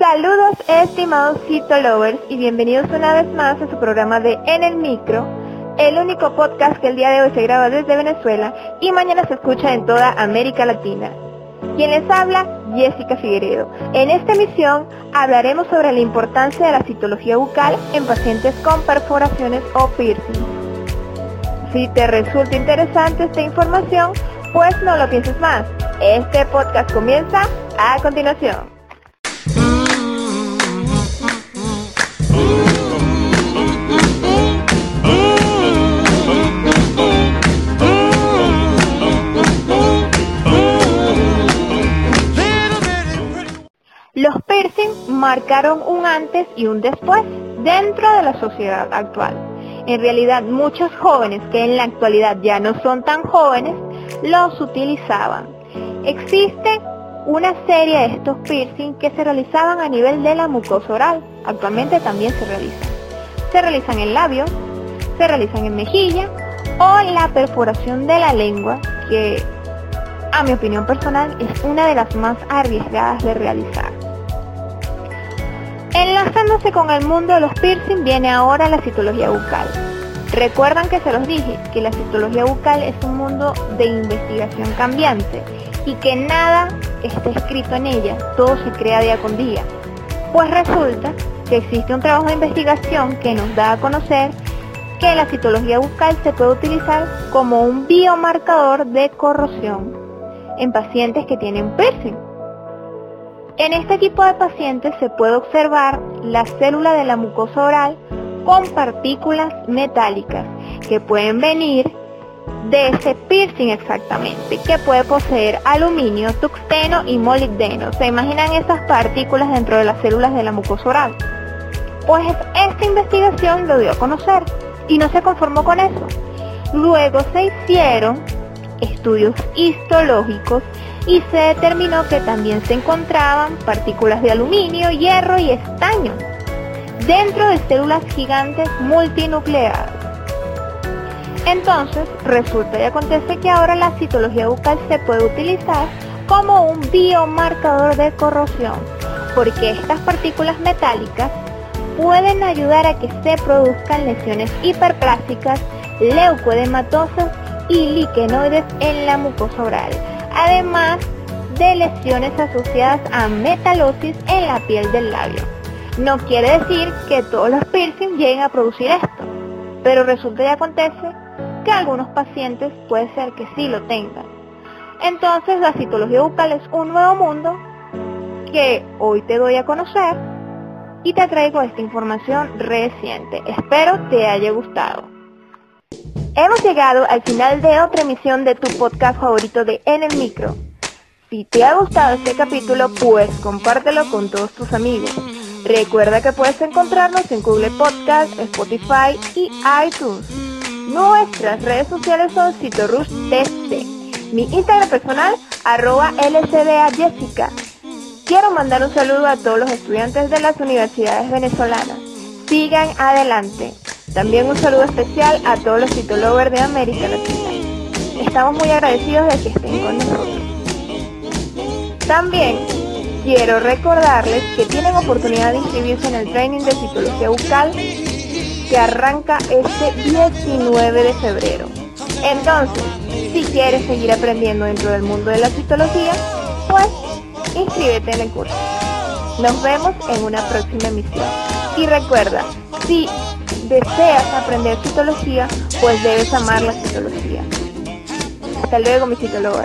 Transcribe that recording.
Saludos estimados lovers y bienvenidos una vez más a su programa de En el Micro, el único podcast que el día de hoy se graba desde Venezuela y mañana se escucha en toda América Latina. Quien les habla, Jessica Figueredo. En esta emisión hablaremos sobre la importancia de la citología bucal en pacientes con perforaciones o piercing. Si te resulta interesante esta información, pues no lo pienses más. Este podcast comienza a continuación. Marcaron un antes y un después dentro de la sociedad actual. En realidad muchos jóvenes que en la actualidad ya no son tan jóvenes los utilizaban. Existe una serie de estos piercing que se realizaban a nivel de la mucosa oral. Actualmente también se realizan. Se realizan en labio, se realizan en mejilla o la perforación de la lengua que a mi opinión personal es una de las más arriesgadas de realizar. Con el mundo de los piercing viene ahora la citología bucal. Recuerdan que se los dije que la citología bucal es un mundo de investigación cambiante y que nada está escrito en ella, todo se crea día con día. Pues resulta que existe un trabajo de investigación que nos da a conocer que la citología bucal se puede utilizar como un biomarcador de corrosión en pacientes que tienen piercing. En este tipo de pacientes se puede observar la célula de la mucosa oral con partículas metálicas que pueden venir de ese piercing exactamente, que puede poseer aluminio, tuxteno y molibdeno. ¿Se imaginan esas partículas dentro de las células de la mucosa oral? Pues esta investigación lo dio a conocer y no se conformó con eso. Luego se hicieron estudios histológicos y se determinó que también se encontraban partículas de aluminio, hierro y estaño dentro de células gigantes multinucleadas. Entonces, resulta y acontece que ahora la citología bucal se puede utilizar como un biomarcador de corrosión, porque estas partículas metálicas pueden ayudar a que se produzcan lesiones hiperplásticas, leucoedematosas y liquenoides en la mucosa oral además de lesiones asociadas a metalosis en la piel del labio. No quiere decir que todos los piercing lleguen a producir esto, pero resulta y acontece que algunos pacientes puede ser que sí lo tengan. Entonces la citología bucal es un nuevo mundo que hoy te doy a conocer y te traigo esta información reciente. Espero te haya gustado. Hemos llegado al final de otra emisión de tu podcast favorito de En el Micro. Si te ha gustado este capítulo, pues compártelo con todos tus amigos. Recuerda que puedes encontrarnos en Google Podcast, Spotify y iTunes. Nuestras redes sociales son CitoRushTC. Mi Instagram personal, arroba Jessica. Quiero mandar un saludo a todos los estudiantes de las universidades venezolanas. Sigan adelante. También un saludo especial a todos los titolovers de América Latina. Estamos muy agradecidos de que estén con nosotros. También quiero recordarles que tienen oportunidad de inscribirse en el training de citología bucal que arranca este 19 de febrero. Entonces, si quieres seguir aprendiendo dentro del mundo de la citología, pues inscríbete en el curso. Nos vemos en una próxima emisión. Y recuerda, si deseas aprender citología, pues debes amar la citología. Hasta luego, mi citólogo.